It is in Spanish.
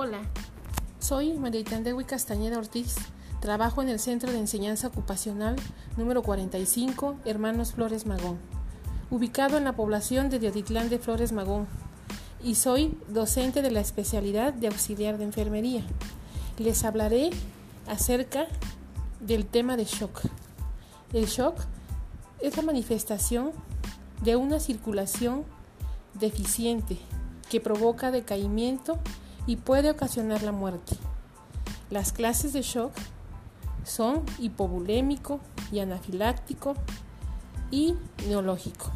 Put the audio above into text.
Hola, soy María Itandewi Castañeda Ortiz. Trabajo en el Centro de Enseñanza Ocupacional número 45, Hermanos Flores Magón, ubicado en la población de Dioditlán de Flores Magón, y soy docente de la especialidad de auxiliar de enfermería. Les hablaré acerca del tema de shock. El shock es la manifestación de una circulación deficiente que provoca decaimiento y puede ocasionar la muerte. Las clases de shock son hipovolémico y anafiláctico y neológico.